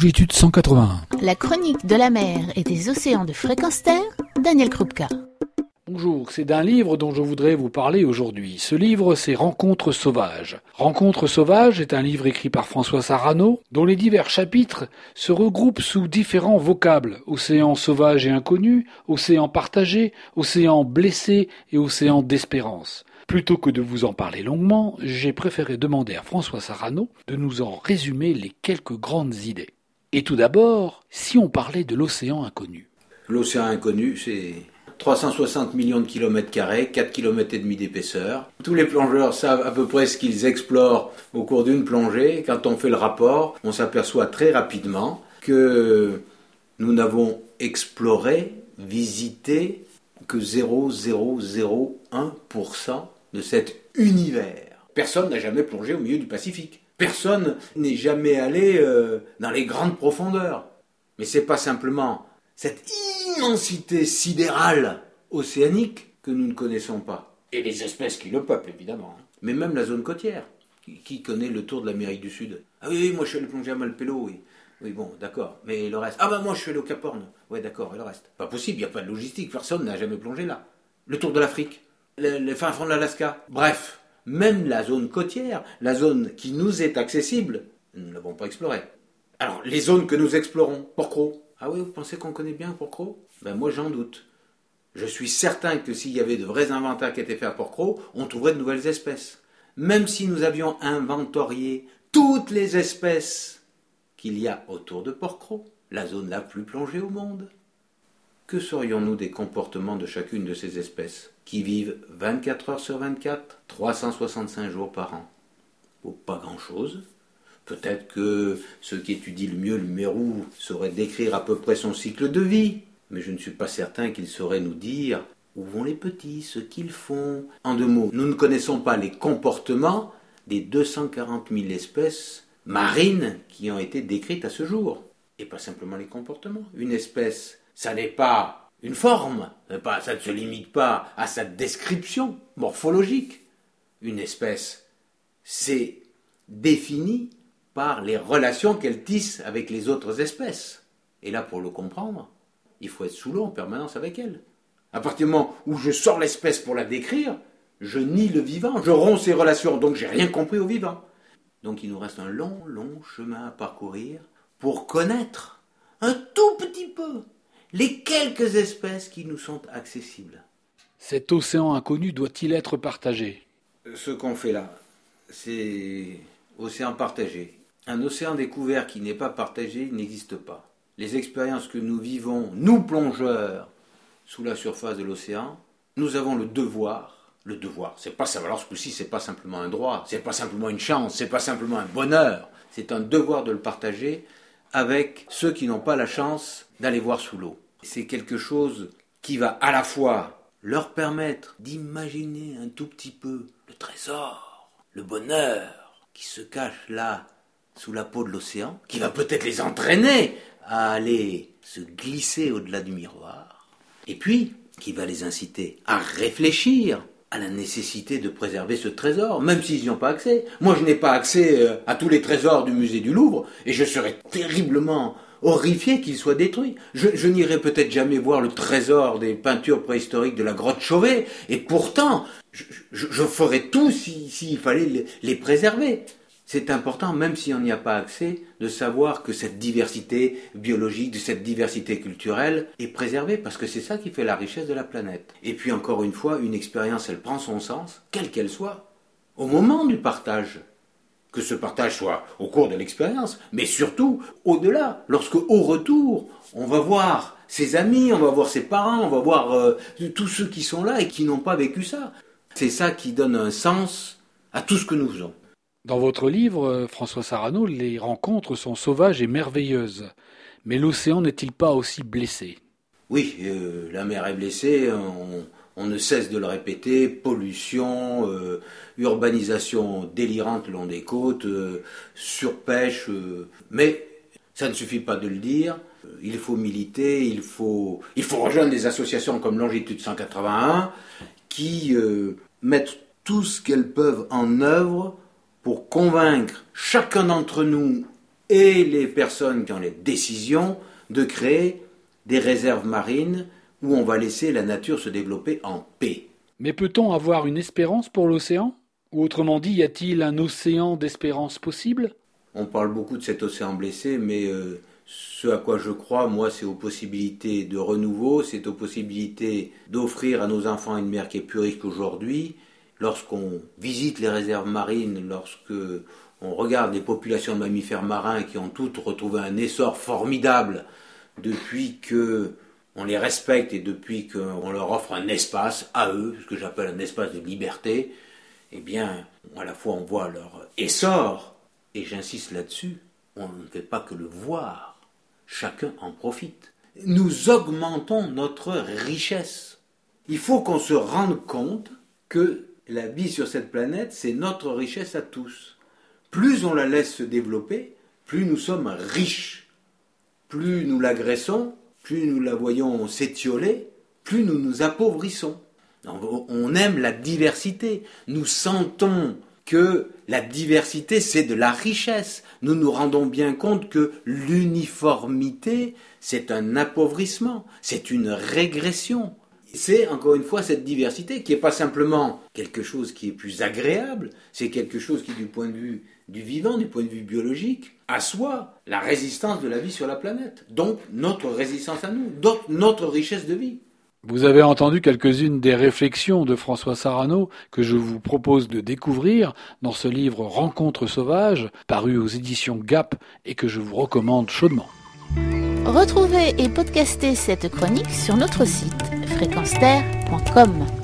Longitude 181. La chronique de la mer et des océans de fréquence terre, Daniel Krupka. Bonjour, c'est d'un livre dont je voudrais vous parler aujourd'hui. Ce livre, c'est Rencontres sauvages. Rencontres sauvages est un livre écrit par François Sarano, dont les divers chapitres se regroupent sous différents vocables. Océan sauvage et inconnu, océan partagé, océan blessé et océan d'espérance. Plutôt que de vous en parler longuement, j'ai préféré demander à François Sarano de nous en résumer les quelques grandes idées. Et tout d'abord, si on parlait de l'océan inconnu. L'océan inconnu, c'est 360 millions de kilomètres carrés, 4 km et demi d'épaisseur. Tous les plongeurs savent à peu près ce qu'ils explorent au cours d'une plongée. Quand on fait le rapport, on s'aperçoit très rapidement que nous n'avons exploré, visité que 0,001% de cet univers. Personne n'a jamais plongé au milieu du Pacifique. Personne n'est jamais allé euh, dans les grandes profondeurs. Mais c'est pas simplement cette immensité sidérale océanique que nous ne connaissons pas. Et les espèces qui le peuplent, évidemment. Mais même la zone côtière. Qui, connaît le tour de l'Amérique du Sud Ah oui, moi je suis allé plonger à Malpelo, oui. Oui, bon, d'accord. Mais le reste? Ah bah moi je suis allé au Cap Horn. Ouais, d'accord, et le reste? Pas possible, il n'y a pas de logistique, personne n'a jamais plongé là. Le tour de l'Afrique les fins fonds de l'Alaska. Bref, même la zone côtière, la zone qui nous est accessible, nous ne l'avons pas explorée. Alors, les zones que nous explorons, Porcro. Ah oui, vous pensez qu'on connaît bien Porcro Ben moi j'en doute. Je suis certain que s'il y avait de vrais inventaires qui étaient faits à Porcro, on trouverait de nouvelles espèces. Même si nous avions inventorié toutes les espèces qu'il y a autour de Porcro, la zone la plus plongée au monde. Que saurions-nous des comportements de chacune de ces espèces, qui vivent 24 heures sur 24, 365 jours par an Pas grand-chose. Peut-être que ceux qui étudient le mieux le mérou sauraient décrire à peu près son cycle de vie, mais je ne suis pas certain qu'ils sauraient nous dire où vont les petits, ce qu'ils font. En deux mots, nous ne connaissons pas les comportements des 240 000 espèces marines qui ont été décrites à ce jour. Et pas simplement les comportements. Une espèce ça n'est pas une forme, ça ne se limite pas à sa description morphologique. Une espèce, c'est défini par les relations qu'elle tisse avec les autres espèces. Et là, pour le comprendre, il faut être sous l'eau en permanence avec elle. À partir du moment où je sors l'espèce pour la décrire, je nie le vivant, je romps ses relations, donc j'ai rien compris au vivant. Donc il nous reste un long, long chemin à parcourir pour connaître un tout petit peu les quelques espèces qui nous sont accessibles. Cet océan inconnu doit-il être partagé? Ce qu'on fait là, c'est océan partagé. Un océan découvert qui n'est pas partagé n'existe pas. Les expériences que nous vivons, nous plongeurs, sous la surface de l'océan, nous avons le devoir, le devoir, c'est pas ça, alors ce coup-ci, c'est pas simplement un droit, c'est pas simplement une chance, c'est pas simplement un bonheur, c'est un devoir de le partager avec ceux qui n'ont pas la chance d'aller voir sous l'eau. C'est quelque chose qui va à la fois leur permettre d'imaginer un tout petit peu le trésor, le bonheur qui se cache là sous la peau de l'océan, qui va peut-être les entraîner à aller se glisser au-delà du miroir, et puis qui va les inciter à réfléchir à la nécessité de préserver ce trésor, même s'ils n'y ont pas accès. Moi, je n'ai pas accès euh, à tous les trésors du musée du Louvre, et je serais terriblement horrifié qu'il soit détruit. Je, n'irai peut-être jamais voir le trésor des peintures préhistoriques de la grotte Chauvet, et pourtant, je, ferais tout s'il fallait les, préserver. C'est important, même si on n'y a pas accès, de savoir que cette diversité biologique, cette diversité culturelle est préservée, parce que c'est ça qui fait la richesse de la planète. Et puis encore une fois, une expérience, elle prend son sens, quelle qu'elle soit, au moment du partage que ce partage soit au cours de l'expérience, mais surtout au-delà, lorsque au retour, on va voir ses amis, on va voir ses parents, on va voir euh, tous ceux qui sont là et qui n'ont pas vécu ça. C'est ça qui donne un sens à tout ce que nous faisons. Dans votre livre, euh, François Sarano, les rencontres sont sauvages et merveilleuses. Mais l'océan n'est-il pas aussi blessé? Oui, euh, la mer est blessée. On ne cesse de le répéter, pollution, euh, urbanisation délirante le long des côtes, surpêche, mais ça ne suffit pas de le dire, il faut militer, il faut, il faut rejoindre des associations comme Longitude 181 qui mettent tout ce qu'elles peuvent en œuvre pour convaincre chacun d'entre nous et les personnes qui ont les décisions de créer des réserves marines où on va laisser la nature se développer en paix. Mais peut-on avoir une espérance pour l'océan? Ou autrement dit, y a-t-il un océan d'espérance possible? On parle beaucoup de cet océan blessé, mais euh, ce à quoi je crois, moi, c'est aux possibilités de renouveau, c'est aux possibilités d'offrir à nos enfants une mer qui est plus riche qu'aujourd'hui. Lorsqu'on visite les réserves marines, lorsque on regarde les populations de mammifères marins qui ont toutes retrouvé un essor formidable depuis que on les respecte et depuis qu'on leur offre un espace à eux, ce que j'appelle un espace de liberté, eh bien, à la fois on voit leur essor, et j'insiste là-dessus, on ne fait pas que le voir, chacun en profite. Nous augmentons notre richesse. Il faut qu'on se rende compte que la vie sur cette planète, c'est notre richesse à tous. Plus on la laisse se développer, plus nous sommes riches. Plus nous l'agressons, plus nous la voyons s'étioler, plus nous nous appauvrissons. On aime la diversité. Nous sentons que la diversité, c'est de la richesse. Nous nous rendons bien compte que l'uniformité, c'est un appauvrissement, c'est une régression. C'est encore une fois cette diversité qui n'est pas simplement quelque chose qui est plus agréable, c'est quelque chose qui, du point de vue du vivant, du point de vue biologique, assoit la résistance de la vie sur la planète. Donc notre résistance à nous, donc notre richesse de vie. Vous avez entendu quelques-unes des réflexions de François Sarano que je vous propose de découvrir dans ce livre Rencontres sauvages, paru aux éditions Gap et que je vous recommande chaudement. Retrouvez et podcastez cette chronique sur notre site fréquenceterre.com.